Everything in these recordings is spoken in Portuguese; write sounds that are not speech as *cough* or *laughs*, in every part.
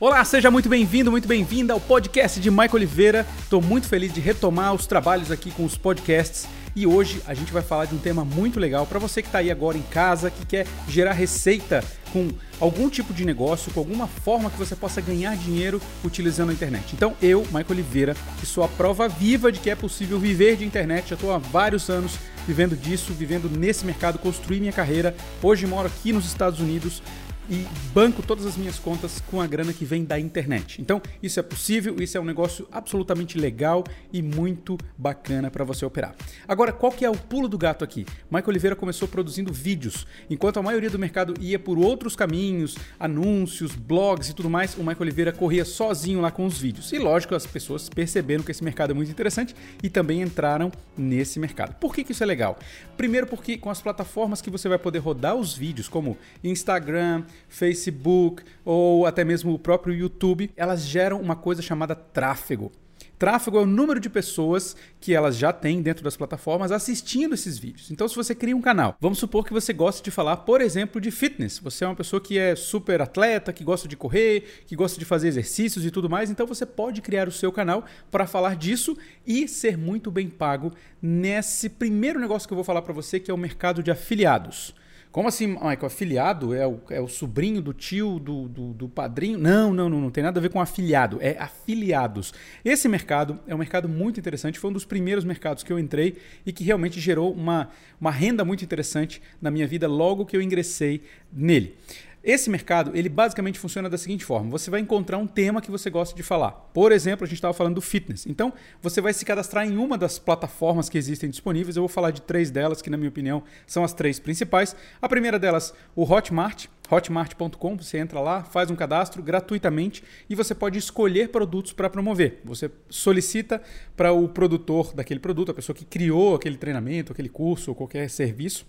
Olá, seja muito bem-vindo, muito bem-vinda ao podcast de Michael Oliveira. Estou muito feliz de retomar os trabalhos aqui com os podcasts e hoje a gente vai falar de um tema muito legal para você que está aí agora em casa, que quer gerar receita com algum tipo de negócio, com alguma forma que você possa ganhar dinheiro utilizando a internet. Então, eu, Michael Oliveira, que sou a prova viva de que é possível viver de internet, já estou há vários anos vivendo disso, vivendo nesse mercado, construí minha carreira. Hoje moro aqui nos Estados Unidos, e banco todas as minhas contas com a grana que vem da internet. Então, isso é possível, isso é um negócio absolutamente legal e muito bacana para você operar. Agora, qual que é o pulo do gato aqui? Michael Oliveira começou produzindo vídeos, enquanto a maioria do mercado ia por outros caminhos, anúncios, blogs e tudo mais, o Michael Oliveira corria sozinho lá com os vídeos. E lógico, as pessoas perceberam que esse mercado é muito interessante e também entraram nesse mercado. Por que, que isso é legal? Primeiro porque com as plataformas que você vai poder rodar os vídeos, como Instagram, Facebook ou até mesmo o próprio YouTube, elas geram uma coisa chamada tráfego. Tráfego é o número de pessoas que elas já têm dentro das plataformas assistindo esses vídeos. Então, se você cria um canal, vamos supor que você gosta de falar, por exemplo, de fitness. Você é uma pessoa que é super atleta, que gosta de correr, que gosta de fazer exercícios e tudo mais. Então, você pode criar o seu canal para falar disso e ser muito bem pago nesse primeiro negócio que eu vou falar para você, que é o mercado de afiliados. Como assim, Michael? Afiliado é o, é o sobrinho do tio, do, do, do, padrinho? Não, não, não, não tem nada a ver com afiliado, é afiliados. Esse mercado é um mercado muito interessante, foi um dos primeiros mercados que eu entrei e que realmente gerou uma, uma renda muito interessante na minha vida logo que eu ingressei nele. Esse mercado, ele basicamente funciona da seguinte forma: você vai encontrar um tema que você gosta de falar. Por exemplo, a gente estava falando do fitness. Então, você vai se cadastrar em uma das plataformas que existem disponíveis. Eu vou falar de três delas, que na minha opinião são as três principais. A primeira delas, o Hotmart. Hotmart.com, você entra lá, faz um cadastro gratuitamente e você pode escolher produtos para promover. Você solicita para o produtor daquele produto, a pessoa que criou aquele treinamento, aquele curso ou qualquer serviço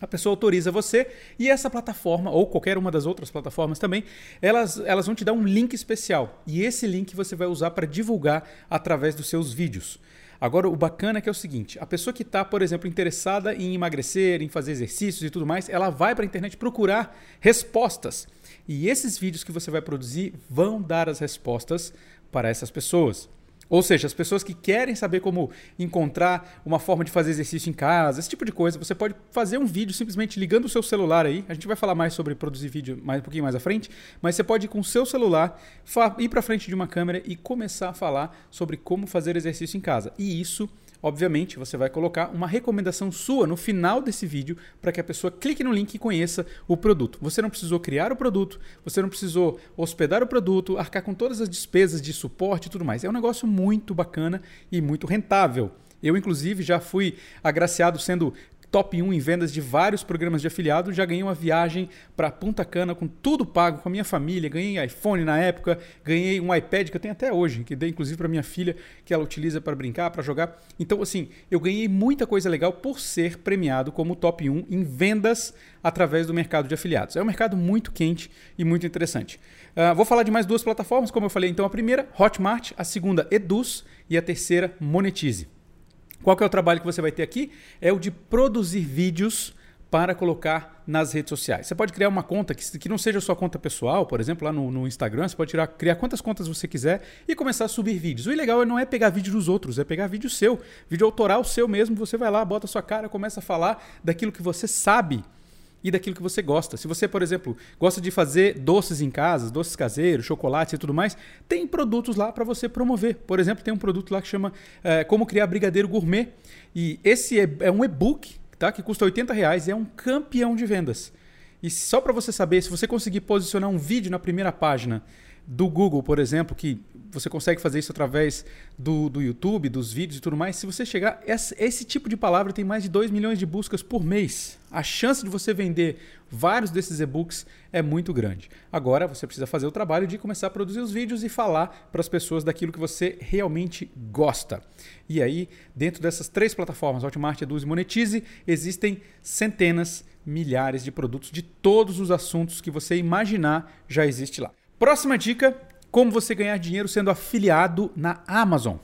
a pessoa autoriza você e essa plataforma, ou qualquer uma das outras plataformas também, elas, elas vão te dar um link especial. E esse link você vai usar para divulgar através dos seus vídeos. Agora, o bacana é que é o seguinte: a pessoa que está, por exemplo, interessada em emagrecer, em fazer exercícios e tudo mais, ela vai para a internet procurar respostas. E esses vídeos que você vai produzir vão dar as respostas para essas pessoas. Ou seja, as pessoas que querem saber como encontrar uma forma de fazer exercício em casa, esse tipo de coisa, você pode fazer um vídeo simplesmente ligando o seu celular aí. A gente vai falar mais sobre produzir vídeo mais um pouquinho mais à frente, mas você pode ir com o seu celular ir para frente de uma câmera e começar a falar sobre como fazer exercício em casa. E isso Obviamente, você vai colocar uma recomendação sua no final desse vídeo para que a pessoa clique no link e conheça o produto. Você não precisou criar o produto, você não precisou hospedar o produto, arcar com todas as despesas de suporte e tudo mais. É um negócio muito bacana e muito rentável. Eu, inclusive, já fui agraciado sendo top 1 em vendas de vários programas de afiliado, já ganhei uma viagem para Punta Cana com tudo pago com a minha família, ganhei iPhone na época, ganhei um iPad que eu tenho até hoje, que dei inclusive para minha filha, que ela utiliza para brincar, para jogar. Então, assim, eu ganhei muita coisa legal por ser premiado como top 1 em vendas através do mercado de afiliados. É um mercado muito quente e muito interessante. Uh, vou falar de mais duas plataformas, como eu falei. Então, a primeira, Hotmart, a segunda, Eduz e a terceira, Monetize. Qual que é o trabalho que você vai ter aqui? É o de produzir vídeos para colocar nas redes sociais. Você pode criar uma conta que, que não seja sua conta pessoal, por exemplo, lá no, no Instagram, você pode tirar, criar quantas contas você quiser e começar a subir vídeos. O legal não é pegar vídeo dos outros, é pegar vídeo seu, vídeo autoral seu mesmo. Você vai lá, bota sua cara, começa a falar daquilo que você sabe e daquilo que você gosta. Se você, por exemplo, gosta de fazer doces em casa, doces caseiros, chocolates e tudo mais, tem produtos lá para você promover. Por exemplo, tem um produto lá que chama é, Como Criar Brigadeiro Gourmet. E esse é, é um e-book tá, que custa 80 reais e é um campeão de vendas. E só para você saber, se você conseguir posicionar um vídeo na primeira página do Google, por exemplo, que você consegue fazer isso através do, do YouTube, dos vídeos e tudo mais. Se você chegar, esse, esse tipo de palavra tem mais de 2 milhões de buscas por mês. A chance de você vender vários desses e-books é muito grande. Agora você precisa fazer o trabalho de começar a produzir os vídeos e falar para as pessoas daquilo que você realmente gosta. E aí, dentro dessas três plataformas, Hotmart, Eduz e Monetize, existem centenas, milhares de produtos de todos os assuntos que você imaginar já existe lá. Próxima dica: como você ganhar dinheiro sendo afiliado na Amazon.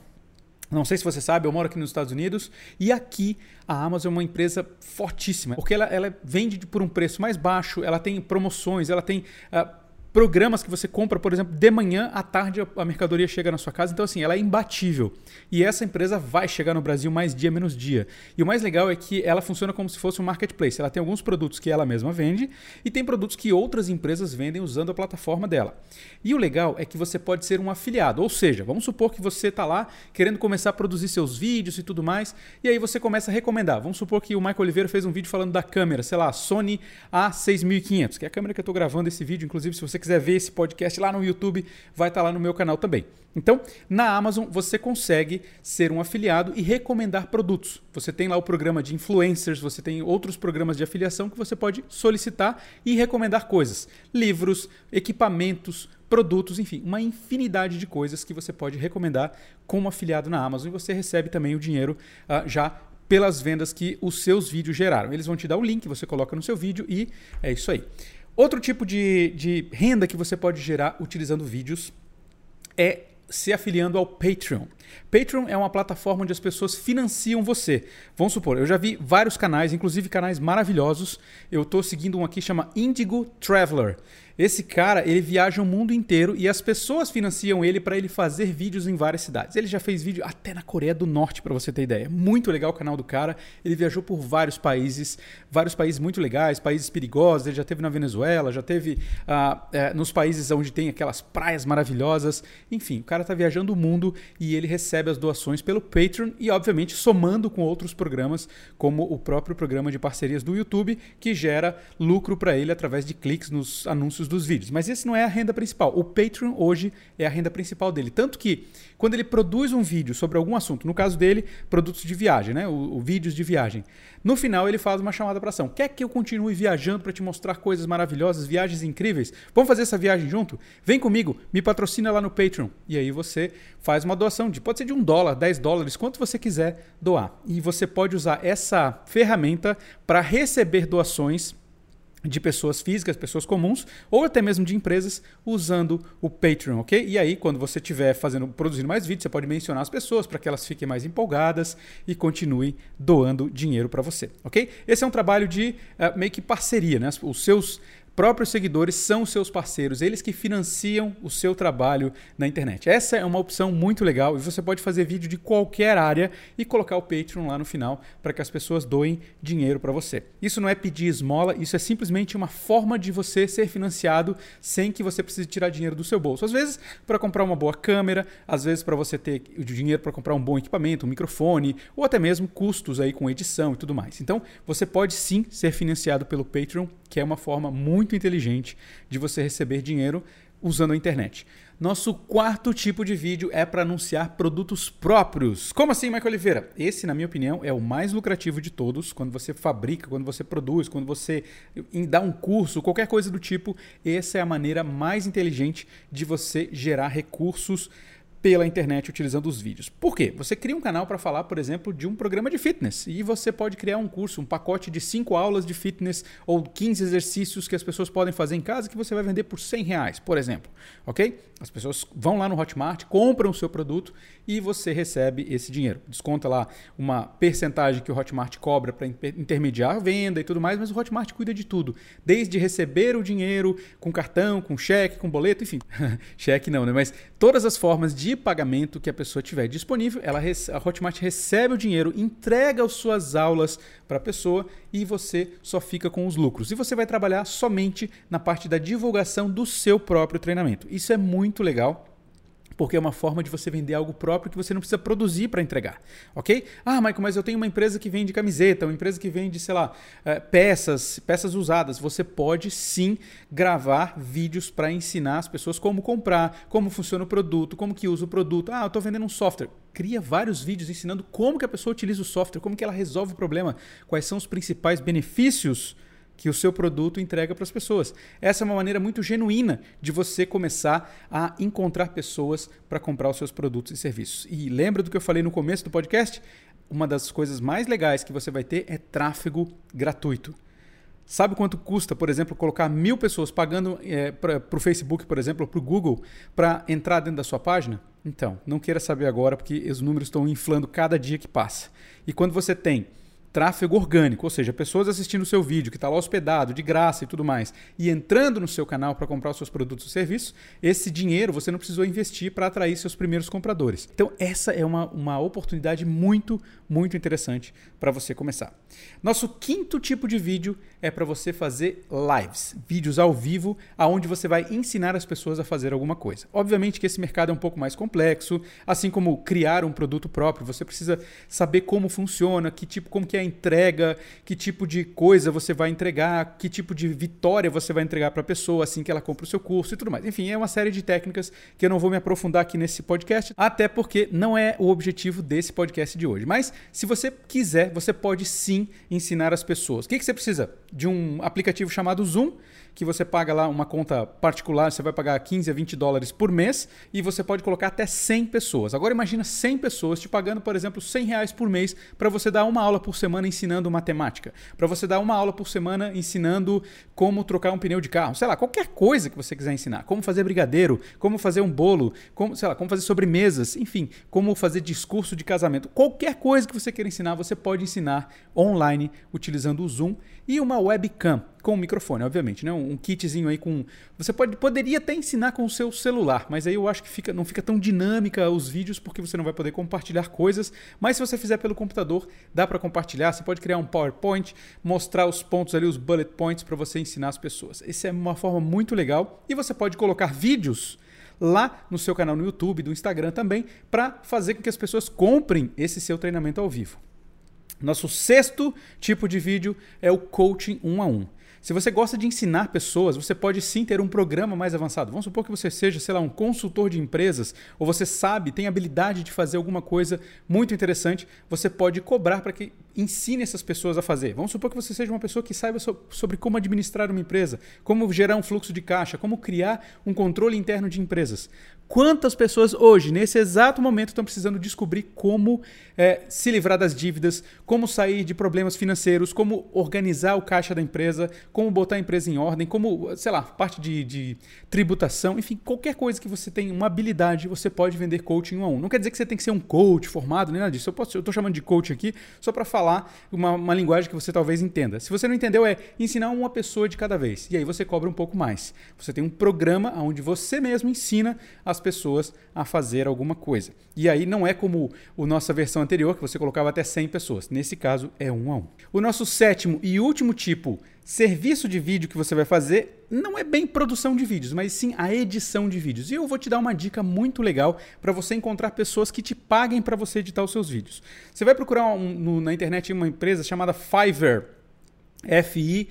Não sei se você sabe, eu moro aqui nos Estados Unidos e aqui a Amazon é uma empresa fortíssima, porque ela, ela vende por um preço mais baixo, ela tem promoções, ela tem uh, programas que você compra, por exemplo, de manhã à tarde a mercadoria chega na sua casa. Então, assim, ela é imbatível. E essa empresa vai chegar no Brasil mais dia menos dia. E o mais legal é que ela funciona como se fosse um marketplace. Ela tem alguns produtos que ela mesma vende e tem produtos que outras empresas vendem usando a plataforma dela. E o legal é que você pode ser um afiliado. Ou seja, vamos supor que você está lá querendo começar a produzir seus vídeos e tudo mais. E aí você começa a recomendar. Vamos supor que o Michael Oliveira fez um vídeo falando da câmera, sei lá, Sony A6500, que é a câmera que eu estou gravando esse vídeo. Inclusive, se você quiser ver esse podcast lá no YouTube, vai estar tá lá no meu canal também. Então, na Amazon, você consegue ser um afiliado e recomendar produtos. Você tem lá o programa de influencers, você tem outros programas de afiliação que você pode solicitar e recomendar coisas: livros, equipamentos, produtos, enfim, uma infinidade de coisas que você pode recomendar como afiliado na Amazon e você recebe também o dinheiro uh, já pelas vendas que os seus vídeos geraram. Eles vão te dar o link, você coloca no seu vídeo e é isso aí. Outro tipo de, de renda que você pode gerar utilizando vídeos é se afiliando ao Patreon. Patreon é uma plataforma onde as pessoas financiam você. Vamos supor, eu já vi vários canais, inclusive canais maravilhosos. Eu estou seguindo um aqui chama Indigo Traveler. Esse cara, ele viaja o mundo inteiro e as pessoas financiam ele para ele fazer vídeos em várias cidades. Ele já fez vídeo até na Coreia do Norte, para você ter ideia. Muito legal o canal do cara. Ele viajou por vários países, vários países muito legais, países perigosos. Ele já teve na Venezuela, já teve é, nos países onde tem aquelas praias maravilhosas. Enfim, o cara está viajando o mundo e ele recebe as doações pelo Patreon e, obviamente, somando com outros programas, como o próprio programa de parcerias do YouTube, que gera lucro para ele através de cliques nos anúncios dos vídeos. Mas esse não é a renda principal. O Patreon hoje é a renda principal dele. Tanto que quando ele produz um vídeo sobre algum assunto, no caso dele, produtos de viagem, né? O, o vídeos de viagem. No final ele faz uma chamada para ação. Quer que eu continue viajando para te mostrar coisas maravilhosas, viagens incríveis? Vamos fazer essa viagem junto? Vem comigo, me patrocina lá no Patreon. E aí você faz uma doação de pode ser de um dólar, 10 dólares, quanto você quiser doar. E você pode usar essa ferramenta para receber doações de pessoas físicas, pessoas comuns, ou até mesmo de empresas usando o Patreon, ok? E aí, quando você estiver fazendo, produzindo mais vídeos, você pode mencionar as pessoas para que elas fiquem mais empolgadas e continuem doando dinheiro para você, ok? Esse é um trabalho de uh, meio que parceria, né? Os seus próprios seguidores são seus parceiros, eles que financiam o seu trabalho na internet. Essa é uma opção muito legal e você pode fazer vídeo de qualquer área e colocar o Patreon lá no final para que as pessoas doem dinheiro para você. Isso não é pedir esmola, isso é simplesmente uma forma de você ser financiado sem que você precise tirar dinheiro do seu bolso. Às vezes para comprar uma boa câmera, às vezes para você ter o dinheiro para comprar um bom equipamento, um microfone ou até mesmo custos aí com edição e tudo mais. Então, você pode sim ser financiado pelo Patreon, que é uma forma muito muito inteligente de você receber dinheiro usando a internet. Nosso quarto tipo de vídeo é para anunciar produtos próprios. Como assim, Michael Oliveira? Esse, na minha opinião, é o mais lucrativo de todos. Quando você fabrica, quando você produz, quando você dá um curso, qualquer coisa do tipo, essa é a maneira mais inteligente de você gerar recursos pela internet utilizando os vídeos. Por quê? Você cria um canal para falar, por exemplo, de um programa de fitness e você pode criar um curso, um pacote de 5 aulas de fitness ou 15 exercícios que as pessoas podem fazer em casa que você vai vender por 100 reais, por exemplo. Ok? As pessoas vão lá no Hotmart, compram o seu produto e você recebe esse dinheiro. Desconta lá uma percentagem que o Hotmart cobra para intermediar a venda e tudo mais, mas o Hotmart cuida de tudo, desde receber o dinheiro com cartão, com cheque, com boleto, enfim. *laughs* cheque não, né? Mas todas as formas de pagamento que a pessoa tiver disponível, ela a Hotmart recebe o dinheiro, entrega as suas aulas para a pessoa e você só fica com os lucros. E você vai trabalhar somente na parte da divulgação do seu próprio treinamento. Isso é muito legal porque é uma forma de você vender algo próprio que você não precisa produzir para entregar, ok? Ah, Michael, mas eu tenho uma empresa que vende camiseta, uma empresa que vende, sei lá, eh, peças, peças usadas. Você pode sim gravar vídeos para ensinar as pessoas como comprar, como funciona o produto, como que usa o produto. Ah, eu estou vendendo um software. Cria vários vídeos ensinando como que a pessoa utiliza o software, como que ela resolve o problema, quais são os principais benefícios que o seu produto entrega para as pessoas. Essa é uma maneira muito genuína de você começar a encontrar pessoas para comprar os seus produtos e serviços. E lembra do que eu falei no começo do podcast? Uma das coisas mais legais que você vai ter é tráfego gratuito. Sabe quanto custa, por exemplo, colocar mil pessoas pagando é, para o Facebook, por exemplo, ou para o Google, para entrar dentro da sua página? Então, não queira saber agora, porque os números estão inflando cada dia que passa. E quando você tem tráfego orgânico, ou seja, pessoas assistindo o seu vídeo, que está lá hospedado, de graça e tudo mais, e entrando no seu canal para comprar os seus produtos ou serviços, esse dinheiro você não precisou investir para atrair seus primeiros compradores. Então, essa é uma, uma oportunidade muito, muito interessante para você começar. Nosso quinto tipo de vídeo é para você fazer lives, vídeos ao vivo, aonde você vai ensinar as pessoas a fazer alguma coisa. Obviamente que esse mercado é um pouco mais complexo, assim como criar um produto próprio, você precisa saber como funciona, que tipo, como que é entrega, que tipo de coisa você vai entregar, que tipo de vitória você vai entregar para a pessoa assim que ela compra o seu curso e tudo mais. Enfim, é uma série de técnicas que eu não vou me aprofundar aqui nesse podcast, até porque não é o objetivo desse podcast de hoje. Mas se você quiser, você pode sim ensinar as pessoas. O que, que você precisa? De um aplicativo chamado Zoom que você paga lá uma conta particular, você vai pagar 15 a 20 dólares por mês e você pode colocar até 100 pessoas. Agora imagina 100 pessoas te pagando, por exemplo, 100 reais por mês para você dar uma aula por semana ensinando matemática, para você dar uma aula por semana ensinando como trocar um pneu de carro, sei lá, qualquer coisa que você quiser ensinar, como fazer brigadeiro, como fazer um bolo, como, sei lá, como fazer sobremesas, enfim, como fazer discurso de casamento, qualquer coisa que você queira ensinar, você pode ensinar online utilizando o Zoom e uma webcam com um microfone, obviamente, né? Um kitzinho aí com. Você pode, poderia até ensinar com o seu celular, mas aí eu acho que fica, não fica tão dinâmica os vídeos porque você não vai poder compartilhar coisas. Mas se você fizer pelo computador, dá para compartilhar. Você pode criar um PowerPoint, mostrar os pontos ali, os bullet points para você ensinar as pessoas. Essa é uma forma muito legal e você pode colocar vídeos lá no seu canal no YouTube, do Instagram também, para fazer com que as pessoas comprem esse seu treinamento ao vivo. Nosso sexto tipo de vídeo é o coaching um a um. Se você gosta de ensinar pessoas, você pode sim ter um programa mais avançado. Vamos supor que você seja, sei lá, um consultor de empresas, ou você sabe, tem habilidade de fazer alguma coisa muito interessante, você pode cobrar para que ensine essas pessoas a fazer. Vamos supor que você seja uma pessoa que saiba sobre como administrar uma empresa, como gerar um fluxo de caixa, como criar um controle interno de empresas. Quantas pessoas hoje, nesse exato momento, estão precisando descobrir como é, se livrar das dívidas, como sair de problemas financeiros, como organizar o caixa da empresa, como botar a empresa em ordem, como, sei lá, parte de, de tributação, enfim, qualquer coisa que você tenha uma habilidade, você pode vender coaching um a um. Não quer dizer que você tem que ser um coach formado, nem nada disso. Eu estou chamando de coach aqui só para falar uma, uma linguagem que você talvez entenda. Se você não entendeu, é ensinar uma pessoa de cada vez. E aí você cobra um pouco mais. Você tem um programa onde você mesmo ensina as as pessoas a fazer alguma coisa. E aí não é como a nossa versão anterior, que você colocava até 100 pessoas. Nesse caso, é um a um. O nosso sétimo e último tipo, serviço de vídeo que você vai fazer, não é bem produção de vídeos, mas sim a edição de vídeos. E eu vou te dar uma dica muito legal para você encontrar pessoas que te paguem para você editar os seus vídeos. Você vai procurar um, no, na internet uma empresa chamada Fiverr. F-I-V-E-R-R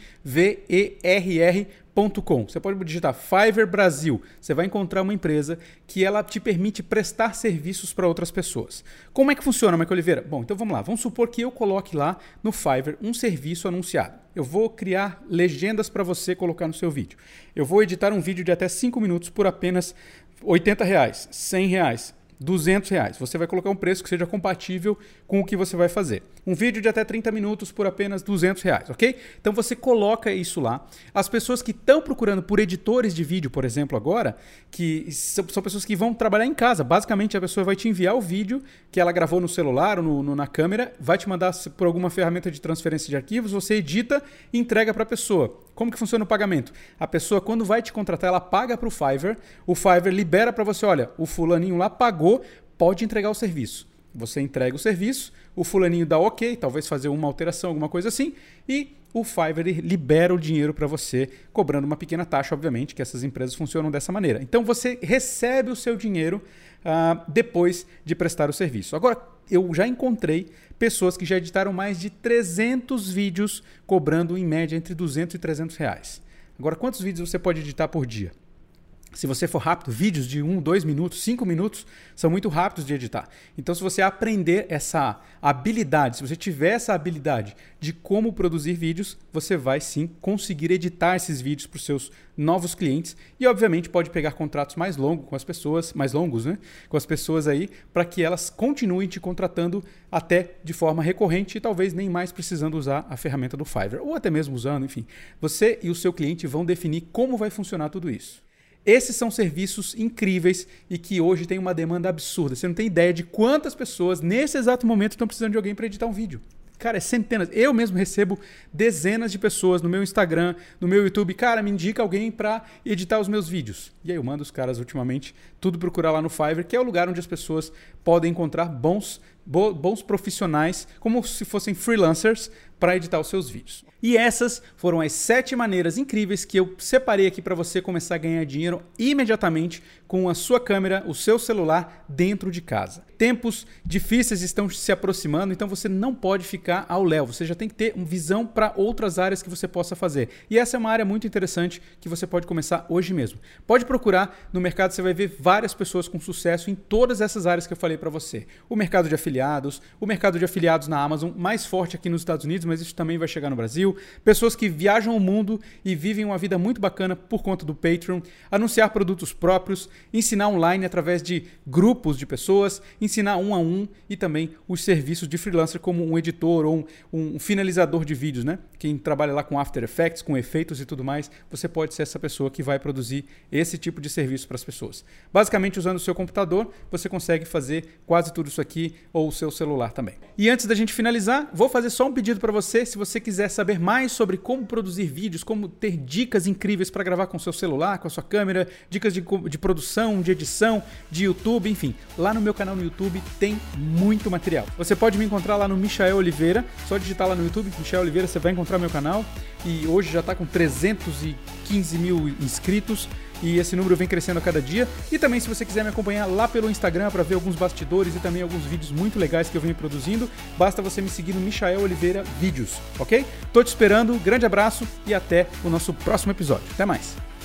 você pode digitar Fiverr Brasil. Você vai encontrar uma empresa que ela te permite prestar serviços para outras pessoas. Como é que funciona, Michael Oliveira? Bom, então vamos lá. Vamos supor que eu coloque lá no Fiverr um serviço anunciado. Eu vou criar legendas para você colocar no seu vídeo. Eu vou editar um vídeo de até 5 minutos por apenas 80 reais, 100 reais, 200 reais. Você vai colocar um preço que seja compatível com o que você vai fazer. Um vídeo de até 30 minutos por apenas 200 reais, ok? Então você coloca isso lá. As pessoas que estão procurando por editores de vídeo, por exemplo, agora, que são, são, pessoas que vão trabalhar em casa. Basicamente, a pessoa vai te enviar o vídeo que ela gravou no celular ou no, no, na câmera, vai te mandar por alguma ferramenta de transferência de arquivos, você edita e entrega para a pessoa. Como que funciona o pagamento? A pessoa, quando vai te contratar, ela paga para o Fiverr, o Fiverr libera para você, olha, o fulaninho lá pagou, pode entregar o serviço. Você entrega o serviço, o fulaninho dá ok, talvez fazer uma alteração, alguma coisa assim, e o Fiverr libera o dinheiro para você, cobrando uma pequena taxa, obviamente, que essas empresas funcionam dessa maneira. Então você recebe o seu dinheiro uh, depois de prestar o serviço. Agora, eu já encontrei pessoas que já editaram mais de 300 vídeos cobrando em média entre 200 e 300 reais. Agora, quantos vídeos você pode editar por dia? Se você for rápido, vídeos de 1, 2 minutos, 5 minutos são muito rápidos de editar. Então, se você aprender essa habilidade, se você tiver essa habilidade de como produzir vídeos, você vai sim conseguir editar esses vídeos para os seus novos clientes e, obviamente, pode pegar contratos mais longos com as pessoas, mais longos, né? Com as pessoas aí, para que elas continuem te contratando até de forma recorrente e talvez nem mais precisando usar a ferramenta do Fiverr ou até mesmo usando, enfim. Você e o seu cliente vão definir como vai funcionar tudo isso. Esses são serviços incríveis e que hoje tem uma demanda absurda. Você não tem ideia de quantas pessoas nesse exato momento estão precisando de alguém para editar um vídeo. Cara, é centenas. Eu mesmo recebo dezenas de pessoas no meu Instagram, no meu YouTube. Cara, me indica alguém para editar os meus vídeos. E aí eu mando os caras ultimamente tudo procurar lá no Fiverr, que é o lugar onde as pessoas podem encontrar bons, bons profissionais, como se fossem freelancers, para editar os seus vídeos. E essas foram as sete maneiras incríveis que eu separei aqui para você começar a ganhar dinheiro imediatamente com a sua câmera, o seu celular dentro de casa. Tempos difíceis estão se aproximando, então você não pode ficar ao léu. Você já tem que ter uma visão para outras áreas que você possa fazer. E essa é uma área muito interessante que você pode começar hoje mesmo. Pode procurar no mercado, você vai ver várias pessoas com sucesso em todas essas áreas que eu falei para você. O mercado de afiliados, o mercado de afiliados na Amazon, mais forte aqui nos Estados Unidos, mas isso também vai chegar no Brasil. Pessoas que viajam o mundo e vivem uma vida muito bacana por conta do Patreon, anunciar produtos próprios, ensinar online através de grupos de pessoas, ensinar um a um e também os serviços de freelancer como um editor ou um, um finalizador de vídeos, né? Quem trabalha lá com After Effects, com efeitos e tudo mais, você pode ser essa pessoa que vai produzir esse tipo de serviço para as pessoas. Basicamente, usando o seu computador, você consegue fazer quase tudo isso aqui ou o seu celular também. E antes da gente finalizar, vou fazer só um pedido para você, se você quiser saber mais sobre como produzir vídeos, como ter dicas incríveis para gravar com seu celular, com a sua câmera, dicas de, de produção, de edição, de YouTube, enfim, lá no meu canal no YouTube tem muito material. Você pode me encontrar lá no Michael Oliveira, só digitar lá no YouTube, Michael Oliveira, você vai encontrar meu canal. E hoje já está com 315 mil inscritos e esse número vem crescendo a cada dia. E também, se você quiser me acompanhar lá pelo Instagram para ver alguns bastidores e também alguns vídeos muito legais que eu venho produzindo, basta você me seguir no Michael Oliveira Vídeos, ok? Tô te esperando, grande abraço e até o nosso próximo episódio. Até mais!